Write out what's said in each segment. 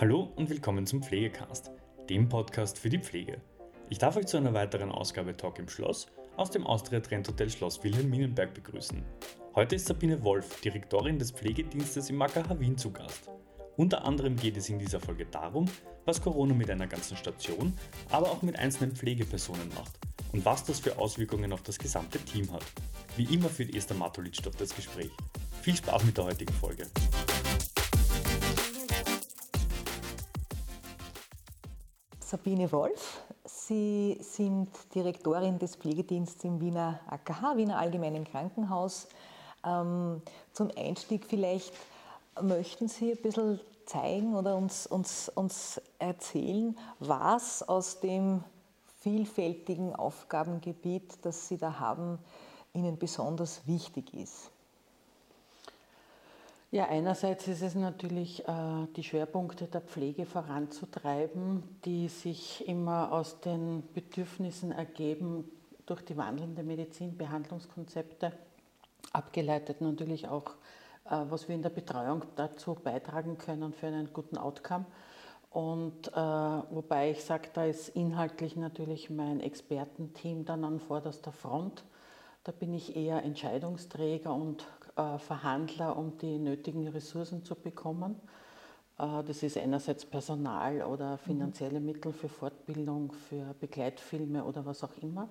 Hallo und willkommen zum Pflegecast, dem Podcast für die Pflege. Ich darf euch zu einer weiteren Ausgabe Talk im Schloss aus dem Austria Trend Hotel Schloss Wilhelminenberg begrüßen. Heute ist Sabine Wolf, Direktorin des Pflegedienstes im AKH Wien zu Gast. Unter anderem geht es in dieser Folge darum, was Corona mit einer ganzen Station, aber auch mit einzelnen Pflegepersonen macht und was das für Auswirkungen auf das gesamte Team hat. Wie immer führt Esther Matolitsch durch das Gespräch. Viel Spaß mit der heutigen Folge. Sabine Wolf. Sie sind Direktorin des Pflegedienstes im Wiener AKH, Wiener Allgemeinen Krankenhaus. Ähm, zum Einstieg vielleicht möchten Sie ein bisschen zeigen oder uns, uns, uns erzählen, was aus dem vielfältigen Aufgabengebiet, das Sie da haben, Ihnen besonders wichtig ist. Ja, einerseits ist es natürlich äh, die Schwerpunkte der Pflege voranzutreiben, die sich immer aus den Bedürfnissen ergeben durch die wandelnde Medizin, Behandlungskonzepte, abgeleitet natürlich auch, äh, was wir in der Betreuung dazu beitragen können für einen guten Outcome. Und äh, wobei ich sage, da ist inhaltlich natürlich mein Expertenteam dann an vorderster Front. Da bin ich eher Entscheidungsträger und Verhandler, um die nötigen Ressourcen zu bekommen. Äh, das ist einerseits Personal oder mhm. finanzielle Mittel für Fortbildung, für Begleitfilme oder was auch immer.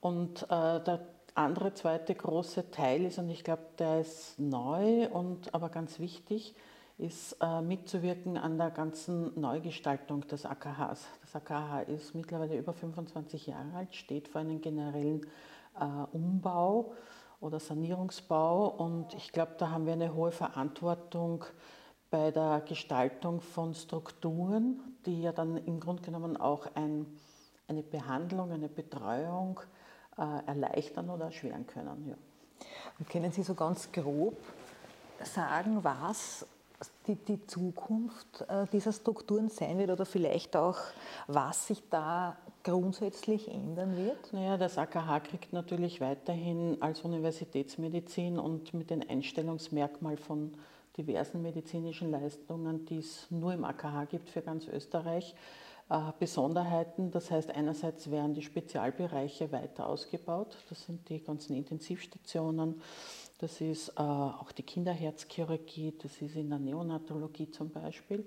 Und äh, der andere zweite große Teil ist, und ich glaube, der ist neu und aber ganz wichtig, ist mitzuwirken an der ganzen Neugestaltung des AKHs. Das AKH ist mittlerweile über 25 Jahre alt, steht vor einem generellen Umbau oder Sanierungsbau. Und ich glaube, da haben wir eine hohe Verantwortung bei der Gestaltung von Strukturen, die ja dann im Grunde genommen auch ein, eine Behandlung, eine Betreuung äh, erleichtern oder erschweren können. Ja. Und können Sie so ganz grob sagen, was die, die Zukunft äh, dieser Strukturen sein wird oder vielleicht auch, was sich da grundsätzlich ändern wird? Naja, das AKH kriegt natürlich weiterhin als Universitätsmedizin und mit den Einstellungsmerkmal von diversen medizinischen Leistungen, die es nur im AKH gibt für ganz Österreich, äh, Besonderheiten. Das heißt, einerseits werden die Spezialbereiche weiter ausgebaut. Das sind die ganzen Intensivstationen. Das ist äh, auch die Kinderherzchirurgie, das ist in der Neonatologie zum Beispiel.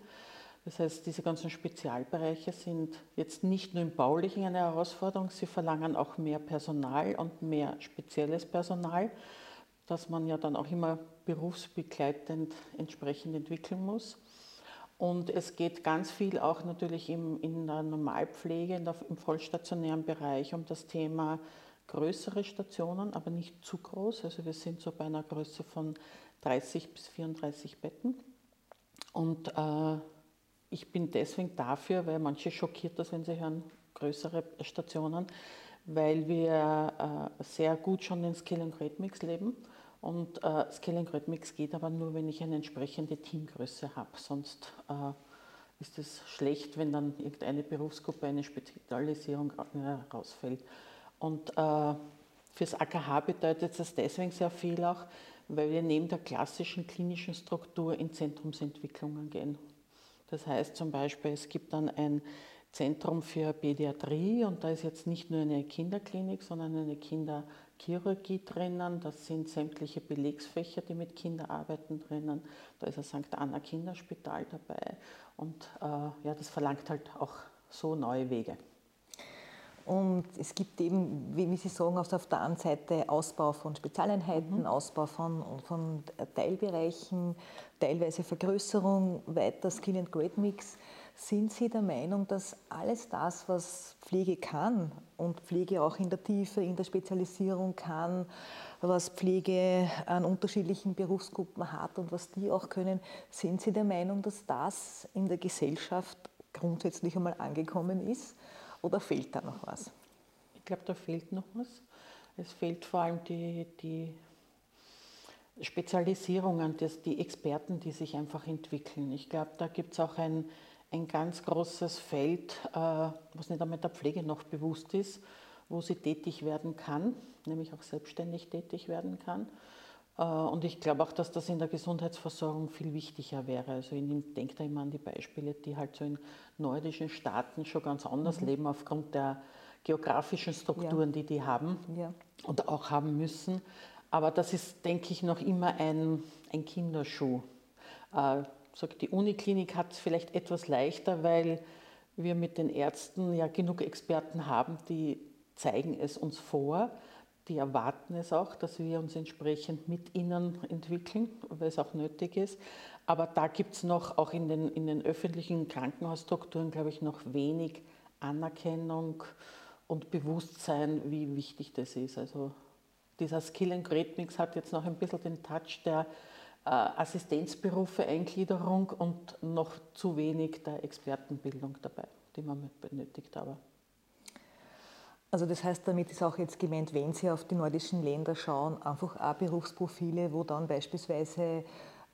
Das heißt, diese ganzen Spezialbereiche sind jetzt nicht nur im Baulichen eine Herausforderung, sie verlangen auch mehr Personal und mehr spezielles Personal, das man ja dann auch immer berufsbegleitend entsprechend entwickeln muss. Und es geht ganz viel auch natürlich im, in der Normalpflege, in der, im vollstationären Bereich um das Thema größere Stationen, aber nicht zu groß. Also wir sind so bei einer Größe von 30 bis 34 Betten. Und äh, ich bin deswegen dafür, weil manche schockiert das, wenn sie hören, größere Stationen, weil wir äh, sehr gut schon den Skill and Grade Mix leben. Und äh, Skill and Grade Mix geht aber nur, wenn ich eine entsprechende Teamgröße habe. Sonst äh, ist es schlecht, wenn dann irgendeine Berufsgruppe eine Spezialisierung äh, rausfällt. Und äh, fürs AKH bedeutet das deswegen sehr viel auch, weil wir neben der klassischen klinischen Struktur in Zentrumsentwicklungen gehen. Das heißt zum Beispiel, es gibt dann ein Zentrum für Pädiatrie und da ist jetzt nicht nur eine Kinderklinik, sondern eine Kinderchirurgie drinnen. Das sind sämtliche Belegsfächer, die mit Kindern arbeiten drinnen. Da ist ein St. Anna Kinderspital dabei und äh, ja, das verlangt halt auch so neue Wege. Und es gibt eben, wie Sie sagen, auf der einen Seite Ausbau von Spezialeinheiten, mhm. Ausbau von, von Teilbereichen, teilweise Vergrößerung, weiter Skill and Grade Mix. Sind Sie der Meinung, dass alles das, was Pflege kann und Pflege auch in der Tiefe, in der Spezialisierung kann, was Pflege an unterschiedlichen Berufsgruppen hat und was die auch können, sind Sie der Meinung, dass das in der Gesellschaft grundsätzlich einmal angekommen ist? Oder fehlt da noch was? Ich glaube, da fehlt noch was. Es fehlt vor allem die, die Spezialisierungen, das, die Experten, die sich einfach entwickeln. Ich glaube, da gibt es auch ein, ein ganz großes Feld, äh, was nicht einmal der Pflege noch bewusst ist, wo sie tätig werden kann, nämlich auch selbstständig tätig werden kann. Äh, und ich glaube auch, dass das in der Gesundheitsversorgung viel wichtiger wäre. Also ich denke da immer an die Beispiele, die halt so in nordischen Staaten schon ganz anders mhm. leben aufgrund der geografischen Strukturen, ja. die die haben ja. und auch haben müssen. Aber das ist, denke ich, noch immer ein, ein Kinderschuh. Äh, die Uniklinik hat es vielleicht etwas leichter, weil wir mit den Ärzten ja genug Experten haben, die zeigen es uns vor. Die erwarten es auch, dass wir uns entsprechend mit ihnen entwickeln, weil es auch nötig ist. Aber da gibt es noch, auch in den, in den öffentlichen Krankenhausstrukturen, glaube ich, noch wenig Anerkennung und Bewusstsein, wie wichtig das ist. Also dieser Skill and Grade Mix hat jetzt noch ein bisschen den Touch der äh, Assistenzberufe, Eingliederung und noch zu wenig der Expertenbildung dabei, die man benötigt aber. Also das heißt, damit ist auch jetzt gemeint, wenn Sie auf die nordischen Länder schauen, einfach auch Berufsprofile, wo dann beispielsweise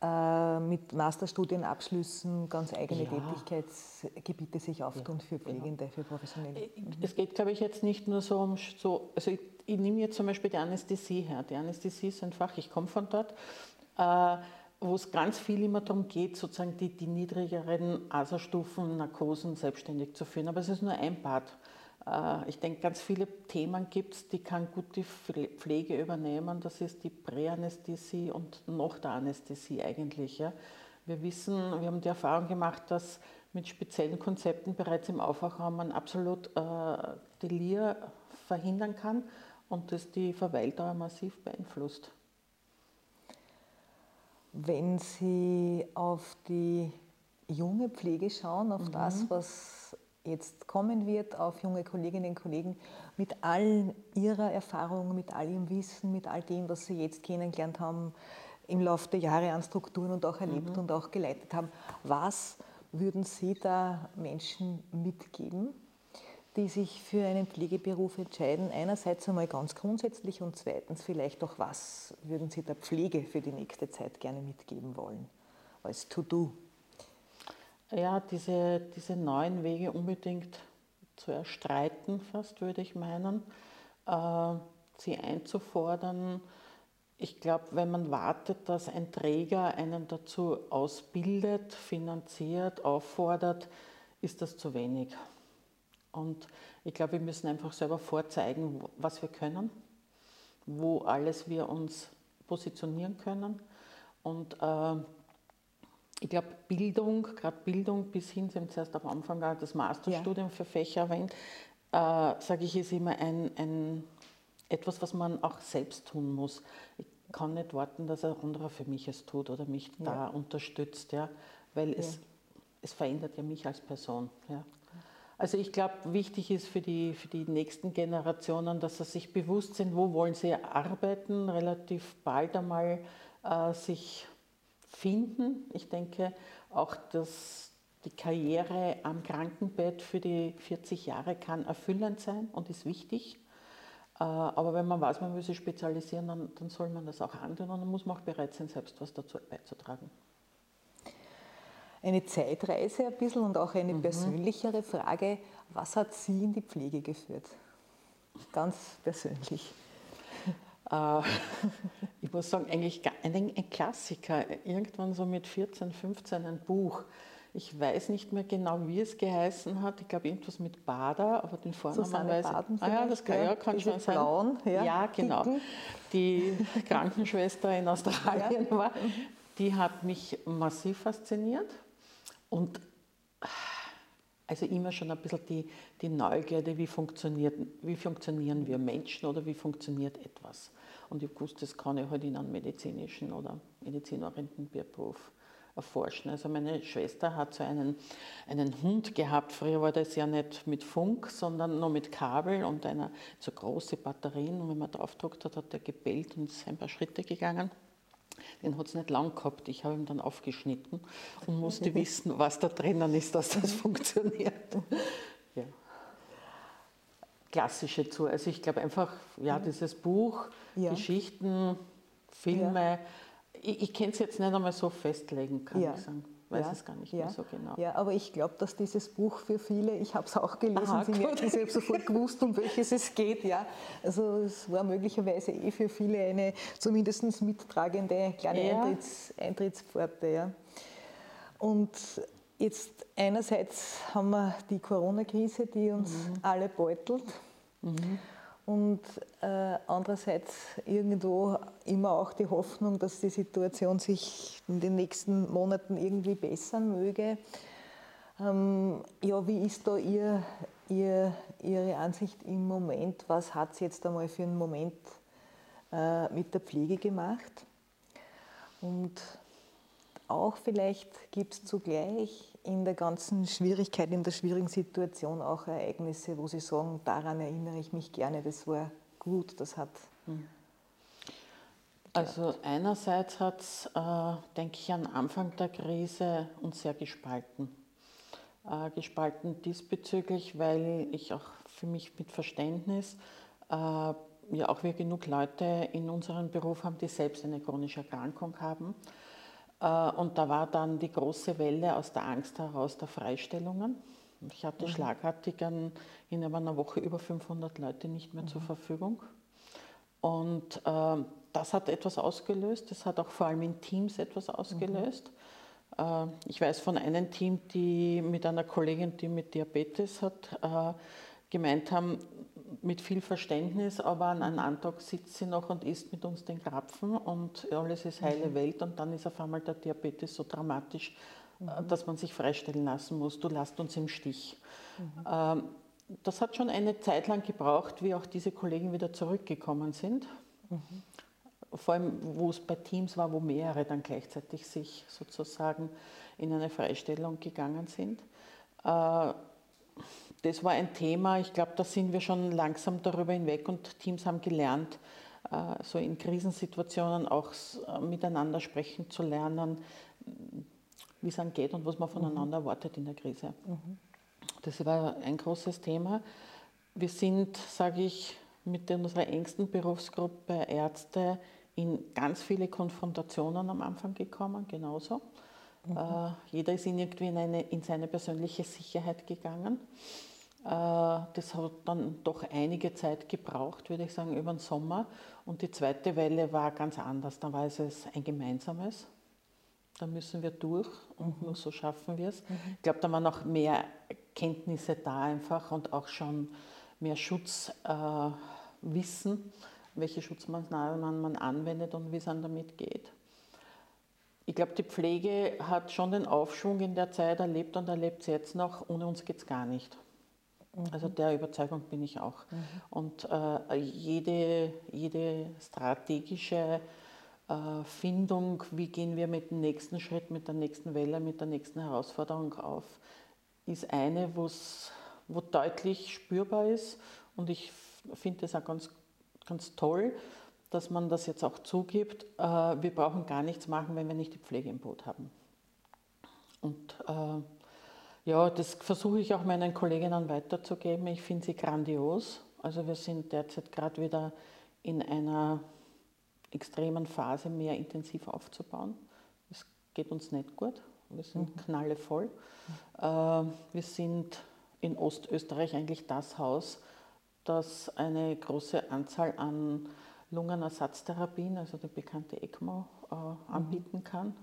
äh, mit Masterstudienabschlüssen ganz eigene ja. Tätigkeitsgebiete sich auftun ja, für genau. Pflegende, genau. für Professionelle. Äh, es geht, glaube ich, jetzt nicht nur so um so, also ich, ich nehme jetzt zum Beispiel die Anästhesie her. Die Anästhesie ist ein Fach, ich komme von dort, äh, wo es ganz viel immer darum geht, sozusagen die, die niedrigeren ASA-Stufen, Narkosen selbstständig zu führen. Aber es ist nur ein Part. Äh, ich denke, ganz viele Themen gibt es, die kann gut die Pflege übernehmen. Das ist die Präanästhesie und noch der Anästhesie eigentlich. Ja. Wir wissen, wir haben die Erfahrung gemacht, dass mit speziellen Konzepten bereits im Aufwachraum man absolut äh, Delir verhindern kann und das die Verweildauer massiv beeinflusst. Wenn Sie auf die junge Pflege schauen, auf mhm. das, was jetzt kommen wird auf junge Kolleginnen und Kollegen mit all ihrer Erfahrung, mit all ihrem Wissen, mit all dem, was sie jetzt kennengelernt haben im Laufe der Jahre an Strukturen und auch erlebt mhm. und auch geleitet haben. Was würden Sie da Menschen mitgeben, die sich für einen Pflegeberuf entscheiden? Einerseits einmal ganz grundsätzlich und zweitens vielleicht auch, was würden Sie der Pflege für die nächste Zeit gerne mitgeben wollen als To-Do? Ja, diese, diese neuen Wege unbedingt zu erstreiten, fast würde ich meinen, äh, sie einzufordern. Ich glaube, wenn man wartet, dass ein Träger einen dazu ausbildet, finanziert, auffordert, ist das zu wenig. Und ich glaube, wir müssen einfach selber vorzeigen, was wir können, wo alles wir uns positionieren können. Und äh, ich glaube, Bildung, gerade Bildung bis hin, Sie haben zuerst am Anfang das Masterstudium ja. für Fächer erwähnt, äh, sage ich, ist immer ein, ein, etwas, was man auch selbst tun muss. Ich kann nicht warten, dass ein anderer für mich es tut oder mich ja. da unterstützt, ja, weil es, ja. es verändert ja mich als Person. Ja. Also ich glaube, wichtig ist für die, für die nächsten Generationen, dass sie sich bewusst sind, wo wollen sie arbeiten, relativ bald einmal äh, sich finden. Ich denke auch, dass die Karriere am Krankenbett für die 40 Jahre kann erfüllend sein und ist wichtig. Äh, aber wenn man weiß, man will sich spezialisieren, dann, dann soll man das auch angehen und dann muss man auch bereit sein, selbst was dazu beizutragen. Eine Zeitreise ein bisschen und auch eine mhm. persönlichere Frage. Was hat Sie in die Pflege geführt? Ganz persönlich. Äh, ich muss sagen, eigentlich ein, Klassiker. Irgendwann so mit 14, 15 ein Buch. Ich weiß nicht mehr genau, wie es geheißen hat. Ich glaube, irgendwas mit Bader, aber den Vornamen Susanne weiß ich. Ah ja, das kann, ja, kann schon sein. Blauen, ja, ja genau. Dicken. Die Krankenschwester in Australien ja. war. Die hat mich massiv fasziniert. Und also immer schon ein bisschen die, die Neugierde, wie, funktioniert, wie funktionieren wir Menschen oder wie funktioniert etwas. Und ich wusste, das kann ich halt in einem medizinischen oder medizinorientierten Beruf erforschen. Also meine Schwester hat so einen, einen Hund gehabt. Früher war das ja nicht mit Funk, sondern nur mit Kabel und einer so große Batterien. Und wenn man draufgedruckt hat, hat er gebellt und ist ein paar Schritte gegangen. Den hat es nicht lang gehabt. Ich habe ihn dann aufgeschnitten und musste wissen, was da drinnen ist, dass das funktioniert. Ja. Klassische zu. Also ich glaube einfach, ja, dieses Buch, ja. Geschichten, Filme, ja. ich, ich kann es jetzt nicht einmal so festlegen, kann ich sagen. Weiß ja, es gar nicht ja, mehr so genau. Ja, aber ich glaube, dass dieses Buch für viele, ich habe es auch gelesen, Aha, Sie merken, ich habe sofort gewusst, um welches es geht. Ja. Also es war möglicherweise eh für viele eine zumindest mittragende kleine Ja. Eintritts, Eintrittspforte. Ja. Und jetzt einerseits haben wir die Corona-Krise, die uns Mhm. alle beutelt. Und äh, andererseits irgendwo immer auch die Hoffnung, dass die Situation sich in den nächsten Monaten irgendwie bessern möge. Ähm, ja, wie ist da Ihr, Ihr, Ihre Ansicht im Moment? Was hat es jetzt einmal für einen Moment äh, mit der Pflege gemacht? Und auch vielleicht gibt es zugleich in der ganzen Schwierigkeit, in der schwierigen Situation auch Ereignisse, wo Sie sagen, daran erinnere ich mich gerne, das war gut, das hat. Also einerseits hat es, äh, denke ich, am Anfang der Krise uns sehr gespalten. Äh, gespalten diesbezüglich, weil ich auch für mich mit Verständnis, äh, ja auch wir genug Leute in unserem Beruf haben, die selbst eine chronische Erkrankung haben. Äh, und da war dann die große Welle aus der Angst heraus der Freistellungen. Ich hatte schlagartig an, in einer Woche über 500 Leute nicht mehr zur Verfügung. Und ähm, das hat etwas ausgelöst. Das hat auch vor allem in Teams etwas ausgelöst. Äh, ich weiß von einem Team, die mit einer Kollegin, die mit Diabetes hat, äh, gemeint haben, mit viel Verständnis, aber an einem anderen Tag sitzt sie noch und isst mit uns den Krapfen und alles ist heile Welt und dann ist auf einmal der Diabetes so dramatisch, äh, dass man sich freistellen lassen muss. Du lasst uns im Stich. Ähm, das hat schon eine Zeit lang gebraucht, wie auch diese Kollegen wieder zurückgekommen sind. Vor allem, wo es bei Teams war, wo mehrere dann gleichzeitig sich sozusagen in eine Freistellung gegangen sind. Äh, Das war ein Thema, ich glaube, da sind wir schon langsam darüber hinweg und Teams haben gelernt, äh, so in Krisensituationen auch äh, miteinander sprechen zu lernen, wie es angeht und was man voneinander erwartet in der Krise. Das war ein großes Thema. Wir sind, sage ich, mit unserer engsten Berufsgruppe Ärzte in ganz viele Konfrontationen am Anfang gekommen, genauso. Äh, jeder ist in irgendwie in, eine, in seine persönliche Sicherheit gegangen. Äh, das hat dann doch einige Zeit gebraucht, würde ich sagen, über den Sommer. Und die zweite Welle war ganz anders. Da war es ein gemeinsames. Da müssen wir durch und nur so schaffen wir es. Ich glaube, da waren auch mehr Kenntnisse da einfach und auch schon mehr Schutzwissen, äh, welche Schutzmaßnahmen man anwendet und wie es dann damit geht. Ich glaube, die Pflege hat schon den Aufschwung in der Zeit erlebt und erlebt es jetzt noch. Ohne uns geht es gar nicht. Also der Überzeugung bin ich auch. Und äh, jede, jede strategische äh, Findung, wie gehen wir mit dem nächsten Schritt, mit der nächsten Welle, mit der nächsten Herausforderung auf, ist eine, wo deutlich spürbar ist. Und ich finde es auch ganz, ganz toll, dass man das jetzt auch zugibt. Äh, wir brauchen gar nichts machen, wenn wir nicht die Pflege im Boot haben. Und äh, ja, das versuche ich auch meinen Kolleginnen weiterzugeben. Ich finde sie grandios. Also wir sind derzeit gerade wieder in einer extremen Phase, mehr intensiv aufzubauen. Es geht uns nicht gut. Wir sind knallevoll. Äh, wir sind in Ostösterreich eigentlich das Haus, das eine große Anzahl an Lungenersatztherapien, also die bekannte ECMO, äh, anbieten kann.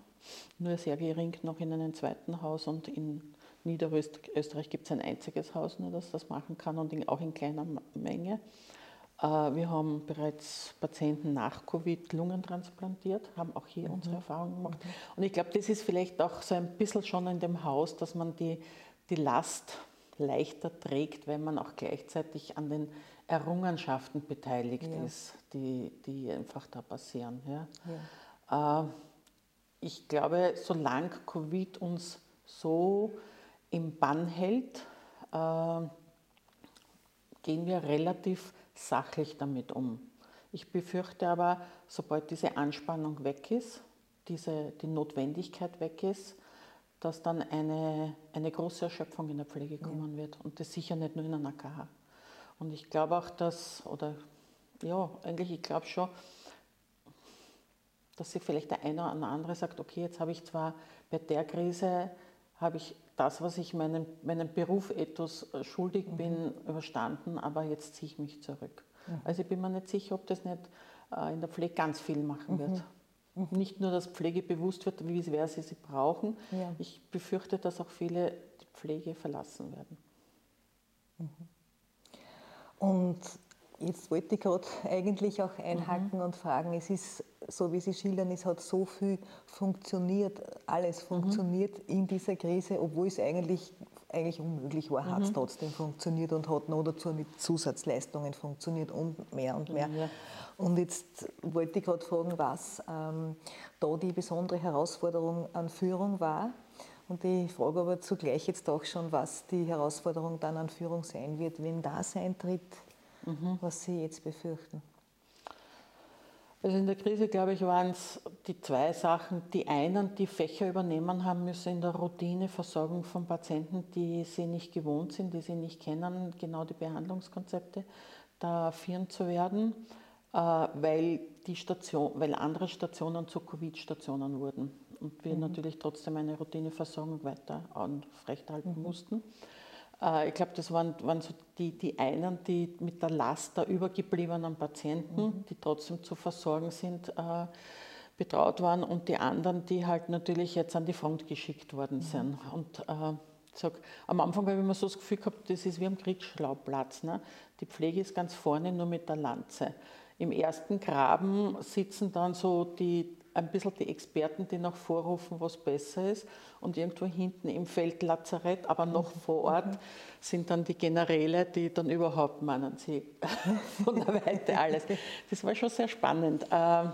Nur sehr gering noch in einem zweiten Haus und in Niederösterreich gibt es ein einziges Haus, nur das das machen kann und in, auch in kleiner Menge. Äh, Wir haben bereits Patienten nach Covid Lungen transplantiert, haben auch hier unsere Erfahrungen gemacht. Und ich glaube, das ist vielleicht auch so ein bisschen schon in dem Haus, dass man die, die Last leichter trägt, wenn man auch gleichzeitig an den Errungenschaften beteiligt Ja. ist, die, die einfach da passieren. Ja. Äh, Ich glaube, solange Covid uns so im Bann hält, äh, gehen wir relativ sachlich damit um. Ich befürchte aber, sobald diese Anspannung weg ist, diese, die Notwendigkeit weg ist, dass dann eine, eine große Erschöpfung in der Pflege kommen wird. Und das sicher nicht nur in einer KH. Und ich glaube auch, dass, oder ja, eigentlich, ich glaube schon, dass sich vielleicht der eine oder andere sagt, okay, jetzt habe ich zwar bei der Krise, habe ich das, was ich meinem, meinem Beruf etwas äh, schuldig mhm. bin, überstanden, aber jetzt ziehe ich mich zurück. Mhm. Also ich bin mir nicht sicher, ob das nicht äh, in der Pflege ganz viel machen wird. Mhm. mhm. Nicht nur, dass Pflege bewusst wird, wie sehr sie sie brauchen. Ja. Ich befürchte, dass auch viele die Pflege verlassen werden. Mhm. Und Jetzt wollte ich gerade eigentlich auch einhaken mhm. und fragen, es ist so, wie Sie schildern, es hat so viel funktioniert, alles mhm. funktioniert mhm. in dieser Krise, obwohl es eigentlich, eigentlich unmöglich war, hat es mhm. trotzdem funktioniert und hat noch dazu mit Zusatzleistungen funktioniert und mehr und mehr. Ja. Und jetzt wollte ich gerade fragen, was ähm, da die besondere Herausforderung an Führung war. Und ich frage aber zugleich jetzt auch schon, was die Herausforderung dann an Führung sein wird, wenn das eintritt, mhm. was Sie jetzt befürchten? Also in der Krise, glaube ich, waren es die zwei Sachen. Die einen, die Fächer übernehmen haben müssen in der Routineversorgung von Patienten, die sie nicht gewohnt sind, die sie nicht kennen, genau die Behandlungskonzepte, da führen zu werden, äh, weil, die Station, weil andere Stationen zu Covid-Stationen wurden und wir mhm. natürlich trotzdem eine Routineversorgung weiter aufrechterhalten mhm. mussten. Äh, ich glaube, das waren, waren so die, die einen, die mit der Last der übergebliebenen Patienten, mhm. die trotzdem zu versorgen sind, äh, betraut waren und die anderen, die halt natürlich jetzt an die Front geschickt worden mhm. sind. Und äh, sag, am Anfang habe ich immer so das Gefühl gehabt, das ist wie am Kriegsschauplatz. Ne? Die Pflege ist ganz vorne nur mit der Lanze. Im ersten Graben sitzen dann so die ein bisschen die Experten, die noch vorrufen, was besser ist. Und irgendwo hinten im Feld Lazarett, aber noch mhm. vor Ort, mhm. sind dann die Generäle, die dann überhaupt meinen, sie von der Weite alles. Das war schon sehr spannend. Ähm,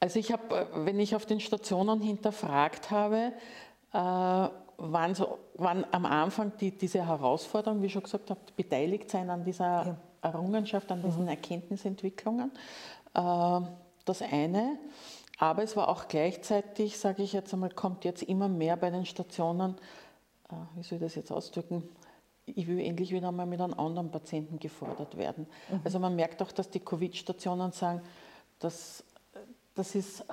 also ich habe, wenn ich auf den Stationen hinterfragt habe, äh, waren, so, waren am Anfang die, diese Herausforderungen, wie ich schon gesagt habe, beteiligt sein an dieser ja. Errungenschaft, an diesen mhm. Erkenntnisentwicklungen. Äh, das eine. Aber es war auch gleichzeitig, sage ich jetzt einmal, kommt jetzt immer mehr bei den Stationen, äh, wie soll ich das jetzt ausdrücken, ich will endlich wieder einmal mit einem anderen Patienten gefordert werden. Mhm. Also man merkt auch, dass die Covid-Stationen sagen, dass, das ist,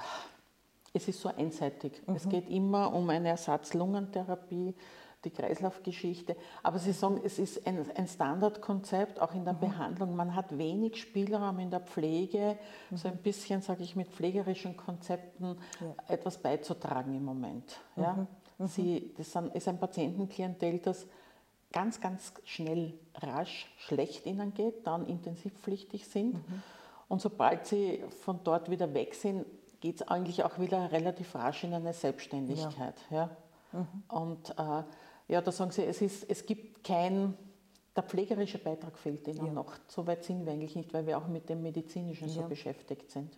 es ist so einseitig. Mhm. Es geht immer um eine Ersatzlungentherapie, die Kreislaufgeschichte. Aber Sie sagen, es ist ein, ein Standardkonzept, auch in der mhm. Behandlung. Man hat wenig Spielraum in der Pflege, mhm. so ein bisschen, sage ich, mit pflegerischen Konzepten ja. etwas beizutragen im Moment. Ja? Mhm. mhm. Sie, das ist ein Patientenklientel, das ganz, ganz schnell, rasch schlecht ihnen geht, dann intensivpflichtig sind. Mhm. Und sobald sie von dort wieder weg sind, geht es eigentlich auch wieder relativ rasch in eine Selbstständigkeit. Ja. ja? Mhm. Und äh, ja, da sagen Sie, es, ist, es gibt kein, der pflegerische Beitrag fehlt Ihnen ja. noch. So weit sind wir eigentlich nicht, weil wir auch mit dem Medizinischen ja. so beschäftigt sind.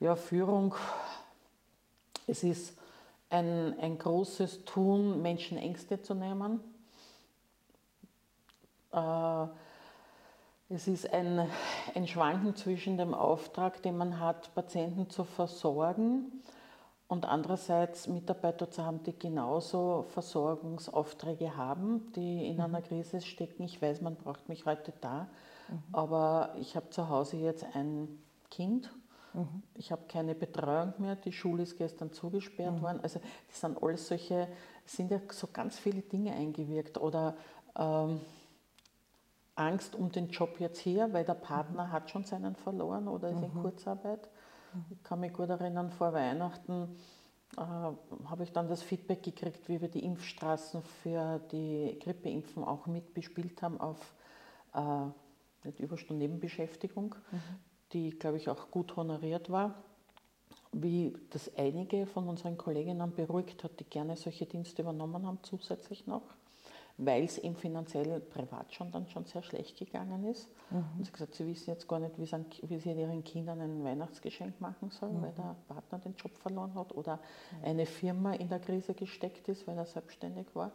Ja, Führung, es ist ein, ein großes Tun, Menschen Ängste zu nehmen. Äh, es ist ein, ein Schwanken zwischen dem Auftrag, den man hat, Patienten zu versorgen, und andererseits Mitarbeiter zu haben, die genauso Versorgungsaufträge haben, die in mhm. einer Krise stecken. Ich weiß, man braucht mich heute da, mhm. aber ich habe zu Hause jetzt ein Kind. Mhm. Ich habe keine Betreuung mehr. Die Schule ist gestern zugesperrt mhm. worden. Also das sind alles solche, sind ja so ganz viele Dinge eingewirkt. Oder ähm, Angst um den Job jetzt hier, weil der Partner mhm. hat schon seinen verloren oder ist in mhm. Kurzarbeit. Ich kann mich gut erinnern, vor Weihnachten äh, habe ich dann das Feedback gekriegt, wie wir die Impfstraßen für die Grippeimpfen auch mitbespielt haben auf äh, nicht Überstunden Nebenbeschäftigung, mhm. die, glaube ich, auch gut honoriert war. Wie das einige von unseren Kolleginnen beruhigt hat, die gerne solche Dienste übernommen haben, zusätzlich noch weil es ihm finanziell privat schon dann schon sehr schlecht gegangen ist. Mhm. Und sie hat gesagt, sie wissen jetzt gar nicht, wie sie, ihren Kindern ein Weihnachtsgeschenk machen sollen, mhm. weil der Partner den Job verloren hat oder eine Firma in der Krise gesteckt ist, weil er selbstständig war.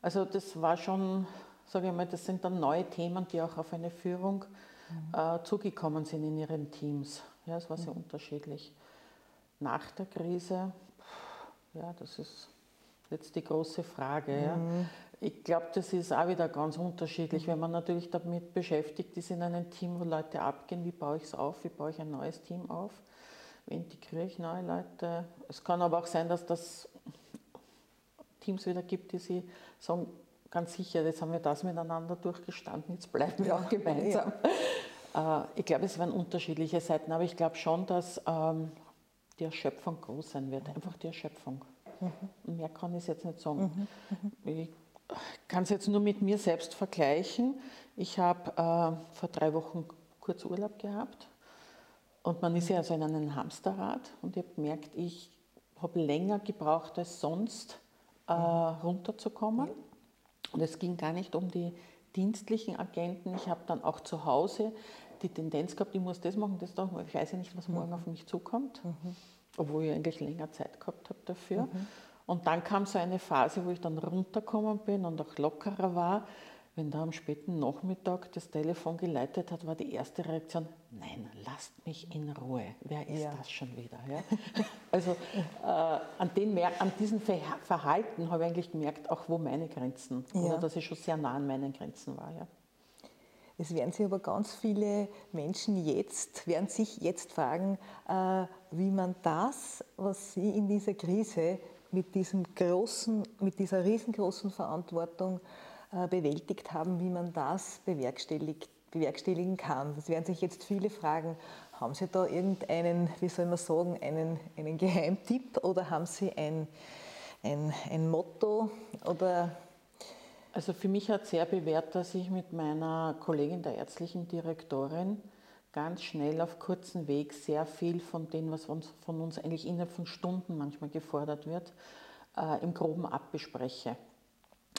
Also das war schon, sage ich mal, das sind dann neue Themen, die auch auf eine Führung mhm. äh, zugekommen sind in ihren Teams. Ja, es war sehr mhm. unterschiedlich. Nach der Krise, ja, das ist jetzt die große Frage. Mhm. Ja. Ich glaube, das ist auch wieder ganz unterschiedlich, wenn man natürlich damit beschäftigt ist in einem Team, wo Leute abgehen, wie baue ich es auf, wie baue ich ein neues Team auf, wie integriere ich neue Leute. Es kann aber auch sein, dass das Teams wieder gibt, die sie sagen, ganz sicher, jetzt haben wir das miteinander durchgestanden, jetzt bleiben wir auch gemeinsam. Ja. Äh, ich glaube, es werden unterschiedliche Seiten, aber ich glaube schon, dass ähm, die Erschöpfung groß sein wird, einfach die Erschöpfung. Mhm. Mehr kann ich jetzt nicht sagen. Mhm. Mhm. Ich kann es jetzt nur mit mir selbst vergleichen. Ich habe äh, vor drei Wochen kurz Urlaub gehabt und man ist ja also in einem Hamsterrad und ich habe gemerkt, ich habe länger gebraucht als sonst, äh, runterzukommen. Und es ging gar nicht um die dienstlichen Agenten. Ich habe dann auch zu Hause die Tendenz gehabt, ich muss das machen, das machen, ich weiß ja nicht, was morgen auf mich zukommt, mhm. Obwohl ich eigentlich länger Zeit gehabt habe dafür. Mhm. Und dann kam so eine Phase, wo ich dann runtergekommen bin und auch lockerer war. Wenn da am späten Nachmittag das Telefon geleitet hat, war die erste Reaktion, nein, lasst mich in Ruhe. Wer ist ja. das schon wieder? Ja? Also äh, an, den, an diesem Verhalten habe ich eigentlich gemerkt, auch wo meine Grenzen, ja. oder dass ich schon sehr nah an meinen Grenzen war. Ja. Es werden sich aber ganz viele Menschen jetzt, werden sich jetzt fragen, äh, wie man das, was sie in dieser Krise mit, diesem großen, mit dieser riesengroßen Verantwortung äh, bewältigt haben, wie man das bewerkstelligt, bewerkstelligen kann. Das werden sich jetzt viele fragen. Haben Sie da irgendeinen, wie soll man sagen, einen, einen Geheimtipp oder haben Sie ein, ein, ein Motto oder also für mich hat sehr bewährt, dass ich mit meiner Kollegin, der ärztlichen Direktorin, ganz schnell auf kurzen Weg sehr viel von dem, was von uns eigentlich innerhalb von Stunden manchmal gefordert wird, äh, im Groben abbespreche.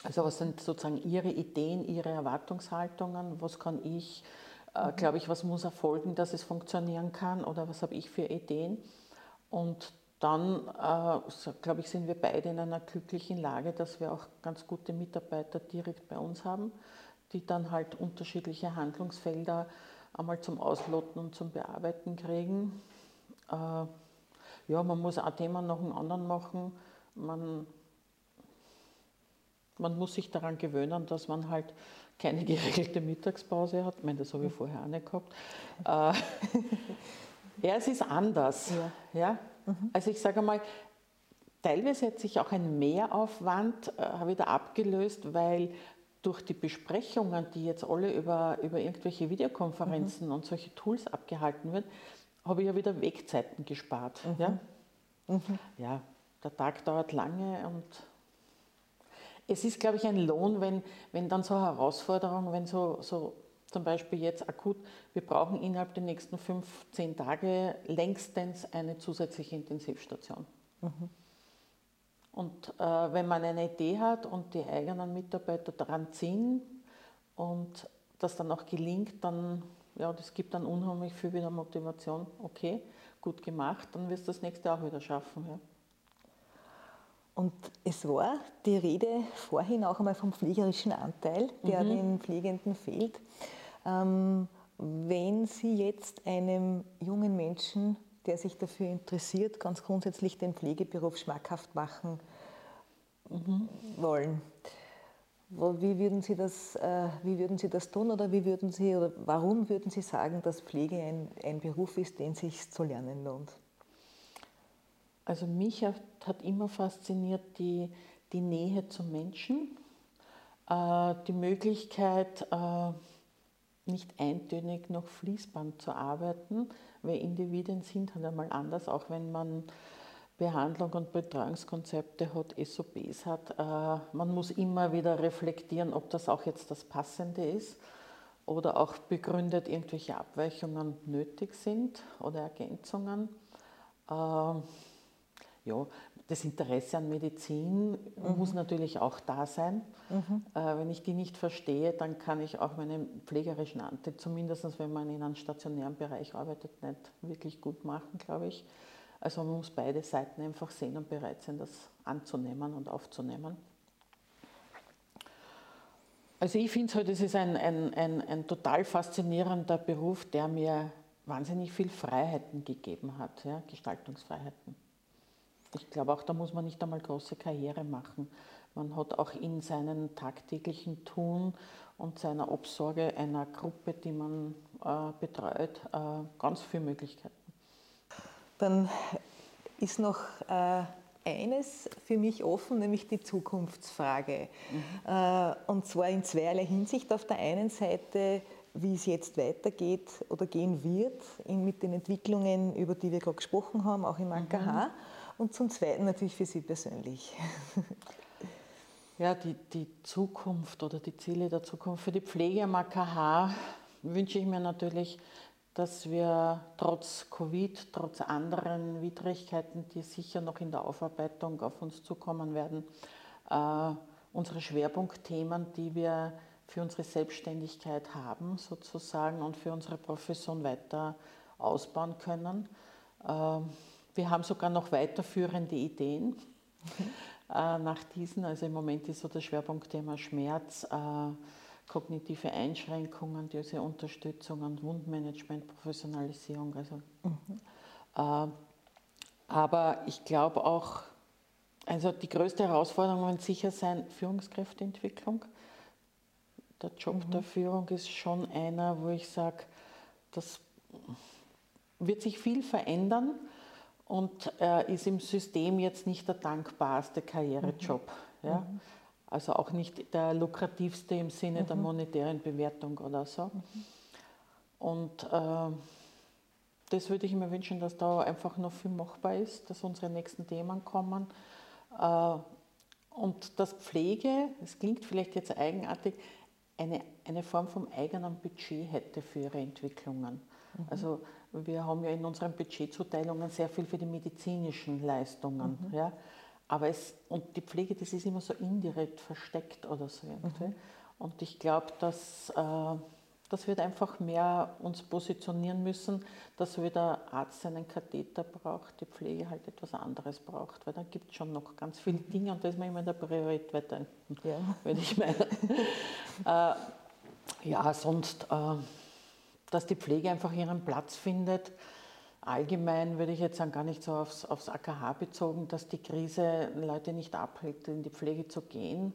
Also was sind sozusagen Ihre Ideen, Ihre Erwartungshaltungen, was kann ich, äh, glaube ich, was muss erfolgen, dass es funktionieren kann oder was habe ich für Ideen. Und dann, äh, glaube ich, sind wir beide in einer glücklichen Lage, dass wir auch ganz gute Mitarbeiter direkt bei uns haben, die dann halt unterschiedliche Handlungsfelder einmal zum Ausloten und zum Bearbeiten kriegen. Äh, ja, man muss ein Thema nach dem anderen machen. Man, man muss sich daran gewöhnen, dass man halt keine geregelte Mittagspause hat. Ich meine, das habe ich vorher auch nicht gehabt. Äh, ja, es ist anders. Ja. ja? Mhm. Also ich sage mal, teilweise hat sich auch ein Mehraufwand äh, wieder abgelöst, weil durch die Besprechungen, die jetzt alle über, über irgendwelche Videokonferenzen mhm. und solche Tools abgehalten wird, habe ich ja wieder Wegzeiten gespart. Mhm. Ja? Mhm. ja, der Tag dauert lange und es ist, glaube ich, ein Lohn, wenn, wenn dann so Herausforderungen, wenn so, so zum Beispiel jetzt akut, wir brauchen innerhalb der nächsten 15 Tage längstens eine zusätzliche Intensivstation. Mhm. Und äh, wenn man eine Idee hat und die eigenen Mitarbeiter daran ziehen und das dann auch gelingt, dann, ja, das gibt dann unheimlich viel wieder Motivation. Okay, gut gemacht, dann wirst du das nächste auch wieder schaffen. Ja. Und es war die Rede vorhin auch einmal vom fliegerischen Anteil, der mhm. den Pflegenden fehlt. Ähm, wenn Sie jetzt einem jungen Menschen, der sich dafür interessiert, ganz grundsätzlich den Pflegeberuf schmackhaft machen mhm. wollen, wie würden, Sie das, äh, wie würden Sie das tun oder, wie würden Sie, oder warum würden Sie sagen, dass Pflege ein, ein Beruf ist, den sich zu lernen lohnt? Also mich hat, immer fasziniert die, die Nähe zum Menschen, äh, die Möglichkeit, äh, nicht eintönig nach Fließband zu arbeiten, weil Individuen sind halt einmal anders, auch wenn man Behandlung und Betreuungskonzepte hat, SOPs hat. Äh, man muss immer wieder reflektieren, ob das auch jetzt das Passende ist oder auch begründet irgendwelche Abweichungen nötig sind oder Ergänzungen. Äh, ja, das Interesse an Medizin mhm. muss natürlich auch da sein. Mhm. Äh, wenn ich die nicht verstehe, dann kann ich auch meinen pflegerischen Anteil, zumindest wenn man in einem stationären Bereich arbeitet, nicht wirklich gut machen, glaube ich. Also man muss beide Seiten einfach sehen und bereit sein, das anzunehmen und aufzunehmen. Also ich finde halt, es ist ein, ein, ein, ein total faszinierender Beruf, der mir wahnsinnig viel Freiheiten gegeben hat, ja, Gestaltungsfreiheiten. Ich glaube auch, da muss man nicht einmal große Karriere machen. Man hat auch in seinem tagtäglichen Tun und seiner Obsorge einer Gruppe, die man äh, betreut, äh, ganz viele Möglichkeiten. Dann ist noch äh, eines für mich offen, nämlich die Zukunftsfrage. Mhm. Äh, und zwar in zweierlei Hinsicht. Auf der einen Seite, wie es jetzt weitergeht oder gehen wird in, mit den Entwicklungen, über die wir gerade gesprochen haben, auch im AKH. Mhm. Und zum Zweiten natürlich für Sie persönlich. Ja, die, die Zukunft oder die Ziele der Zukunft für die Pflege am AKH wünsche ich mir natürlich, dass wir trotz Covid, trotz anderen Widrigkeiten, die sicher noch in der Aufarbeitung auf uns zukommen werden, äh, unsere Schwerpunktthemen, die wir für unsere Selbstständigkeit haben, sozusagen, und für unsere Profession weiter ausbauen können. Äh, wir haben sogar noch weiterführende Ideen. Äh, nach diesen. Also im Moment ist so das Schwerpunktthema Schmerz, äh, kognitive Einschränkungen, diese Unterstützung und Wundmanagement, Professionalisierung. Also, mhm. äh, aber ich glaube auch, also die größte Herausforderung wird sicher sein Führungskräfteentwicklung. Der Job mhm. der Führung ist schon einer, wo ich sage, das wird sich viel verändern und äh, ist im System jetzt nicht der dankbarste Karrierejob. Mhm. Ja? Mhm. Also auch nicht der lukrativste im Sinne mhm. der monetären Bewertung oder so. Mhm. Und äh, das würde ich mir wünschen, dass da einfach noch viel machbar ist, dass unsere nächsten Themen kommen. Äh, und dass Pflege, es klingt vielleicht jetzt eigenartig, eine, eine Form vom eigenen Budget hätte für ihre Entwicklungen. Mhm. Also wir haben ja in unseren Budgetzuteilungen sehr viel für die medizinischen Leistungen. Mhm. Ja? Aber es, und die Pflege, das ist immer so indirekt versteckt oder so irgendwie. Mhm. Und ich glaube, dass, äh, dass wir einfach mehr uns positionieren müssen, dass wie der Arzt seinen Katheter braucht, die Pflege halt etwas anderes braucht, weil da gibt es schon noch ganz viele mhm. Dinge und da ist man immer in der Priorität weiter, ja. würde ich meinen. äh, ja, sonst... Äh, dass die Pflege einfach ihren Platz findet. Allgemein würde ich jetzt sagen, gar nicht so aufs, aufs AKH bezogen, dass die Krise Leute nicht abhält, in die Pflege zu gehen.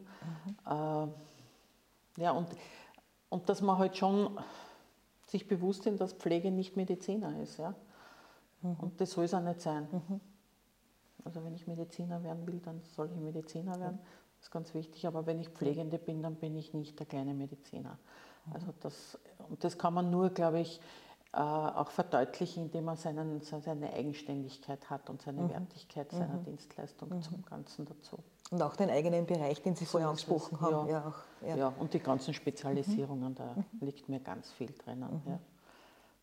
Mhm. Äh, ja, und, und dass man halt schon sich bewusst ist, dass Pflege nicht Mediziner ist. Ja? Mhm. Und das soll es auch nicht sein. Mhm. Also wenn ich Mediziner werden will, dann soll ich Mediziner werden. Das ist ganz wichtig. Aber wenn ich Pflegende bin, dann bin ich nicht der kleine Mediziner. Also das, und das kann man nur, glaube ich, äh, auch verdeutlichen, indem man seinen, seine Eigenständigkeit hat und seine mhm. Wertigkeit seiner mhm. Dienstleistung mhm. zum Ganzen dazu. Und auch den eigenen Bereich, den Sie so vorher angesprochen haben. Ja, ja, ja. ja, und die ganzen Spezialisierungen, mhm. da mhm. liegt mir ganz viel drinnen. Mhm. Ja.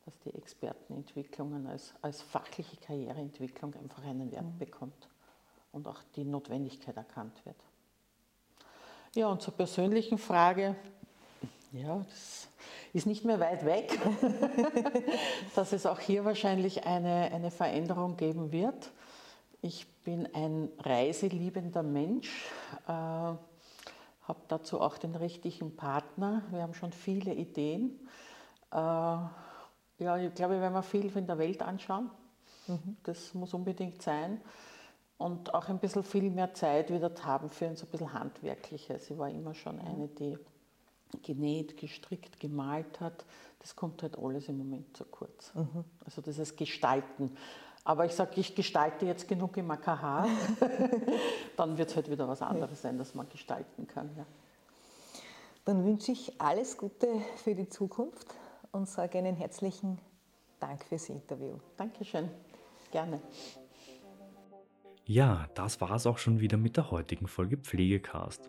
Dass die Expertenentwicklungen als, als fachliche Karriereentwicklung einfach einen Wert bekommt und auch die Notwendigkeit erkannt wird. Ja, und zur persönlichen Frage, ja, das ist nicht mehr weit weg, dass es auch hier wahrscheinlich eine, eine Veränderung geben wird. Ich bin ein reiseliebender Mensch, äh, habe dazu auch den richtigen Partner. Wir haben schon viele Ideen. Äh, ja, ich glaube, wenn wir viel in der Welt anschauen, mhm. das muss unbedingt sein. Und auch ein bisschen viel mehr Zeit wieder haben für ein so ein bisschen Handwerkliches. Ich war immer schon eine, die genäht, gestrickt, gemalt hat, das kommt halt alles im Moment zu kurz. Mhm. Also das ist Gestalten. Aber ich sage, ich gestalte jetzt genug im AKH, dann wird es halt wieder was anderes sein, das man gestalten kann. Ja. Dann wünsche ich alles Gute für die Zukunft und sage einen herzlichen Dank fürs Interview. Dankeschön, gerne. Ja, das war es auch schon wieder mit der heutigen Folge Pflegecast.